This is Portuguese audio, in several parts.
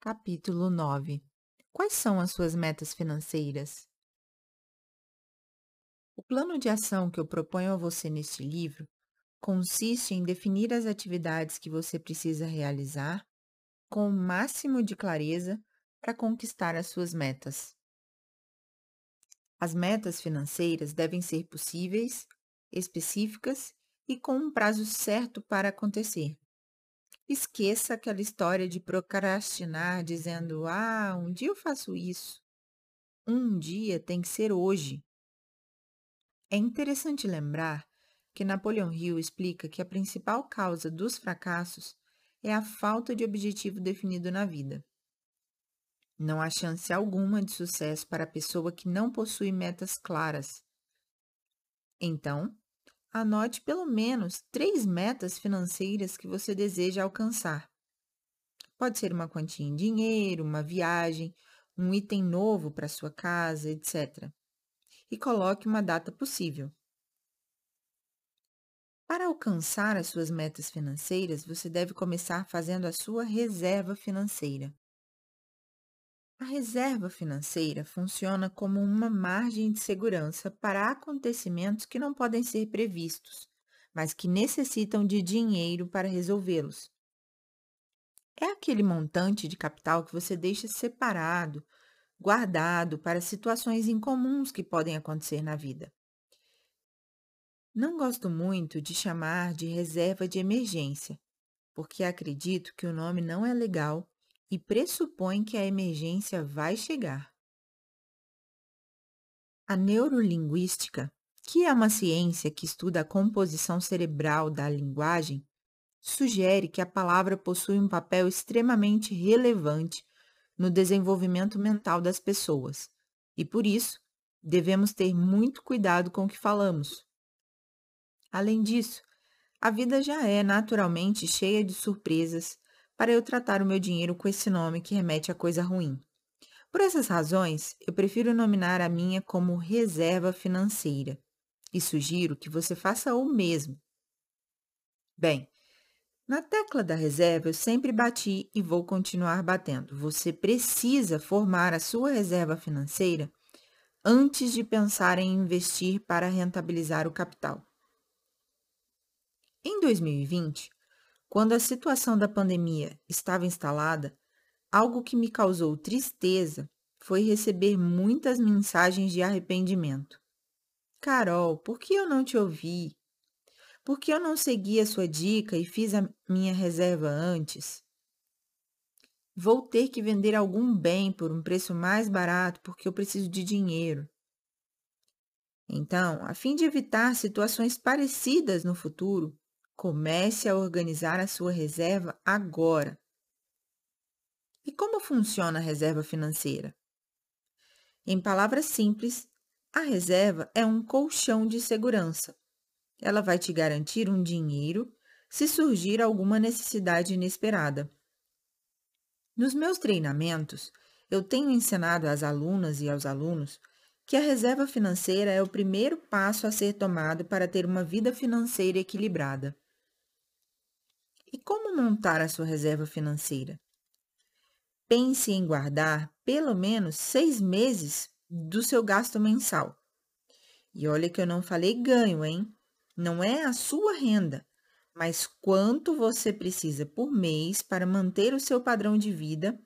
Capítulo 9 Quais são as suas metas financeiras? O plano de ação que eu proponho a você neste livro consiste em definir as atividades que você precisa realizar com o máximo de clareza para conquistar as suas metas. As metas financeiras devem ser possíveis, específicas e com um prazo certo para acontecer. Esqueça aquela história de procrastinar dizendo: Ah, um dia eu faço isso. Um dia tem que ser hoje. É interessante lembrar que Napoleon Hill explica que a principal causa dos fracassos é a falta de objetivo definido na vida. Não há chance alguma de sucesso para a pessoa que não possui metas claras. Então, anote pelo menos três metas financeiras que você deseja alcançar. Pode ser uma quantia em dinheiro, uma viagem, um item novo para sua casa, etc. E coloque uma data possível. Para alcançar as suas metas financeiras, você deve começar fazendo a sua reserva financeira. A reserva financeira funciona como uma margem de segurança para acontecimentos que não podem ser previstos, mas que necessitam de dinheiro para resolvê-los. É aquele montante de capital que você deixa separado, guardado para situações incomuns que podem acontecer na vida. Não gosto muito de chamar de reserva de emergência, porque acredito que o nome não é legal e pressupõe que a emergência vai chegar. A neurolinguística, que é uma ciência que estuda a composição cerebral da linguagem, sugere que a palavra possui um papel extremamente relevante no desenvolvimento mental das pessoas e, por isso, devemos ter muito cuidado com o que falamos. Além disso, a vida já é naturalmente cheia de surpresas para eu tratar o meu dinheiro com esse nome que remete a coisa ruim. Por essas razões, eu prefiro nominar a minha como reserva financeira e sugiro que você faça o mesmo. Bem, na tecla da reserva eu sempre bati e vou continuar batendo. Você precisa formar a sua reserva financeira antes de pensar em investir para rentabilizar o capital. Em 2020, quando a situação da pandemia estava instalada, algo que me causou tristeza foi receber muitas mensagens de arrependimento. Carol, por que eu não te ouvi? Por que eu não segui a sua dica e fiz a minha reserva antes? Vou ter que vender algum bem por um preço mais barato porque eu preciso de dinheiro. Então, a fim de evitar situações parecidas no futuro, Comece a organizar a sua reserva agora. E como funciona a reserva financeira? Em palavras simples, a reserva é um colchão de segurança. Ela vai te garantir um dinheiro se surgir alguma necessidade inesperada. Nos meus treinamentos, eu tenho ensinado às alunas e aos alunos que a reserva financeira é o primeiro passo a ser tomado para ter uma vida financeira equilibrada. E como montar a sua reserva financeira? Pense em guardar pelo menos seis meses do seu gasto mensal. E olha que eu não falei ganho, hein? Não é a sua renda, mas quanto você precisa por mês para manter o seu padrão de vida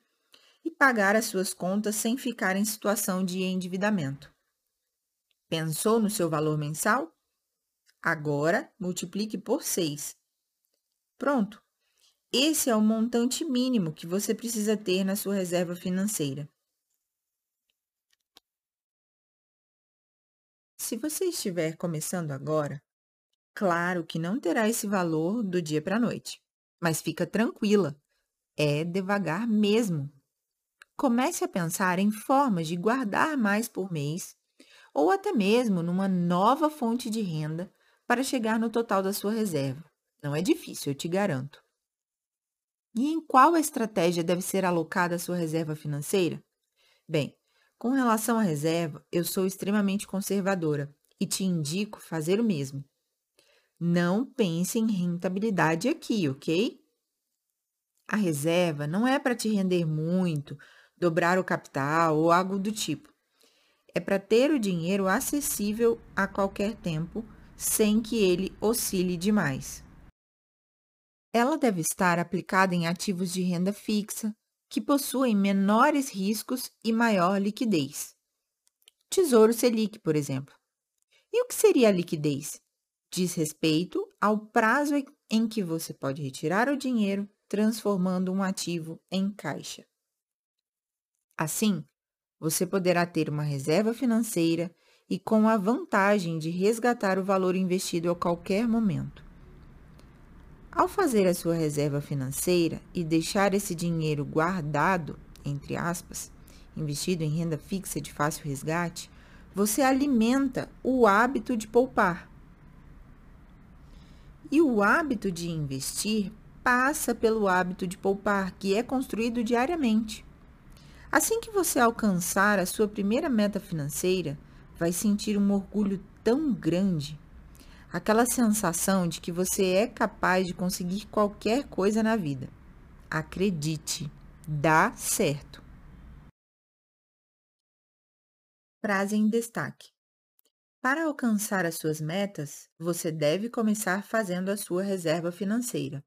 e pagar as suas contas sem ficar em situação de endividamento. Pensou no seu valor mensal? Agora multiplique por 6 Pronto. Esse é o montante mínimo que você precisa ter na sua reserva financeira. Se você estiver começando agora, claro que não terá esse valor do dia para a noite, mas fica tranquila, é devagar mesmo. Comece a pensar em formas de guardar mais por mês ou até mesmo numa nova fonte de renda para chegar no total da sua reserva. Não é difícil, eu te garanto. E em qual estratégia deve ser alocada a sua reserva financeira? Bem, com relação à reserva, eu sou extremamente conservadora e te indico fazer o mesmo. Não pense em rentabilidade aqui, ok? A reserva não é para te render muito, dobrar o capital ou algo do tipo. É para ter o dinheiro acessível a qualquer tempo, sem que ele oscile demais. Ela deve estar aplicada em ativos de renda fixa, que possuem menores riscos e maior liquidez. Tesouro Selic, por exemplo. E o que seria a liquidez? Diz respeito ao prazo em que você pode retirar o dinheiro, transformando um ativo em caixa. Assim, você poderá ter uma reserva financeira e com a vantagem de resgatar o valor investido a qualquer momento. Ao fazer a sua reserva financeira e deixar esse dinheiro guardado, entre aspas, investido em renda fixa de fácil resgate, você alimenta o hábito de poupar. E o hábito de investir passa pelo hábito de poupar, que é construído diariamente. Assim que você alcançar a sua primeira meta financeira, vai sentir um orgulho tão grande aquela sensação de que você é capaz de conseguir qualquer coisa na vida. Acredite, dá certo. Frase em destaque. Para alcançar as suas metas, você deve começar fazendo a sua reserva financeira.